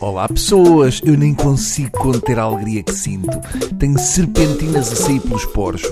Olá pessoas, eu nem consigo conter a alegria que sinto. Tenho serpentinas a sair pelos poros.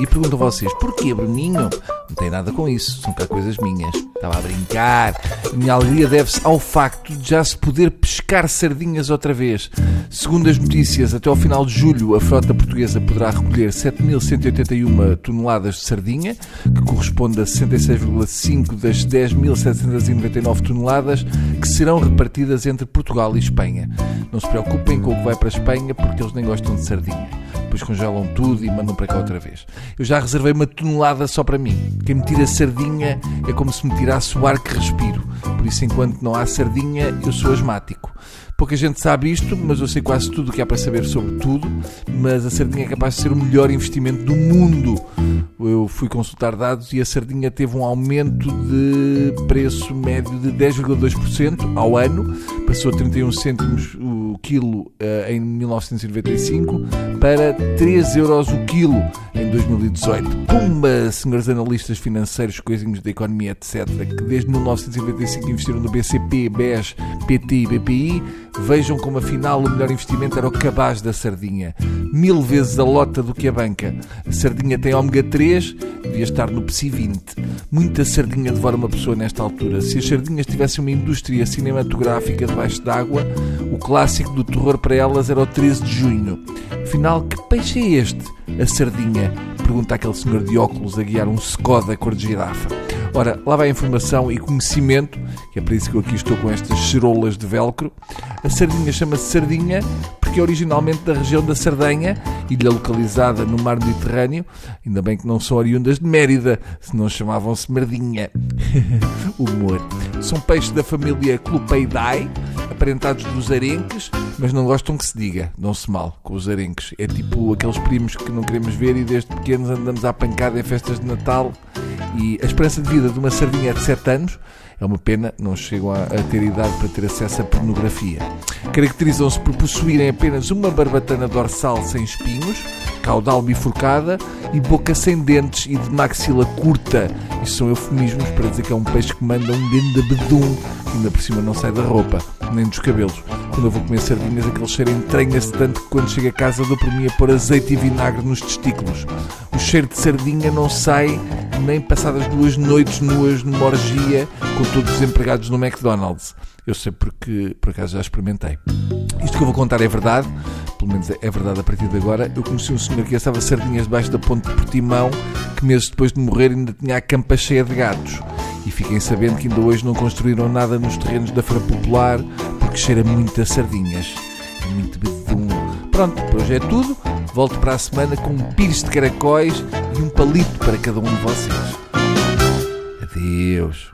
E pergunto a vocês, porquê, Bruninho? Não tem nada com isso, são cá coisas minhas. Estava a brincar. A minha alegria deve-se ao facto de já se poder pescar sardinhas outra vez. Segundo as notícias, até ao final de julho, a frota portuguesa poderá recolher 7.181 toneladas de sardinha, que corresponde a 66,5 das 10.799 toneladas que serão repartidas entre Portugal e Espanha. Não se preocupem com o que vai para a Espanha, porque eles nem gostam de sardinha. Depois congelam tudo e mandam para cá outra vez. Eu já reservei uma tonelada só para mim. Quem me tira sardinha é como se me tirasse o ar que respiro. Por isso, enquanto não há sardinha, eu sou asmático. Pouca gente sabe isto, mas eu sei quase tudo o que há para saber sobre tudo. Mas a sardinha é capaz de ser o melhor investimento do mundo. Eu fui consultar dados e a sardinha teve um aumento de preço médio de 10,2% ao ano. Passou a 31 cêntimos o quilo uh, em 1995 para 3 euros o quilo em 2018. Pumba, senhores analistas financeiros, coisinhos da economia, etc., que desde 1995 investiram no BCP, BES, PT e BPI, vejam como afinal o melhor investimento era o cabaz da sardinha. Mil vezes a lota do que a banca. A sardinha tem ômega 3, devia estar no PSI 20. Muita sardinha devora uma pessoa nesta altura. Se as sardinhas tivessem uma indústria cinematográfica debaixo d'água, o clássico do terror para elas era o 13 de junho. Afinal, que peixe é este? A sardinha? Pergunta aquele senhor de óculos a guiar um Skoda cor de girafa. Ora, lá vai informação e conhecimento, que é para isso que eu aqui estou com estas cerolas de velcro. A sardinha chama-se sardinha porque é originalmente da região da Sardenha, ilha localizada no mar Mediterrâneo. Ainda bem que não são oriundas de Mérida, senão chamavam-se merdinha. Humor. São peixes da família Clupeidae, aparentados dos arenques, mas não gostam que se diga, dão-se mal com os arenques. É tipo aqueles primos que não queremos ver e desde pequenos andamos à pancada em festas de Natal e a esperança de vida de uma sardinha é de 7 anos. É uma pena, não chegam a, a ter idade para ter acesso à pornografia. Caracterizam-se por possuírem apenas uma barbatana dorsal sem espinhos, caudal bifurcada e boca sem dentes e de maxila curta. Isto são eufemismos para dizer que é um peixe que manda um grande bedum, que ainda por cima não sai da roupa, nem dos cabelos. Quando eu vou comer sardinhas, aquele cheiro entranha-se tanto que quando chego a casa dou por mim a pôr azeite e vinagre nos testículos. O cheiro de sardinha não sai nem passadas duas noites nuas numa orgia com todos os empregados no McDonald's. Eu sei porque, por acaso, já experimentei. Isto que eu vou contar é verdade, pelo menos é verdade a partir de agora. Eu conheci um senhor que assava sardinhas debaixo da ponte de Portimão, que meses depois de morrer ainda tinha a campa cheia de gatos. E fiquem sabendo que ainda hoje não construíram nada nos terrenos da Feira Popular, porque cheira muito a sardinhas. É muito bedum. Pronto, hoje é tudo. Volto para a semana com um pires de caracóis e um palito para cada um de vocês. Adeus.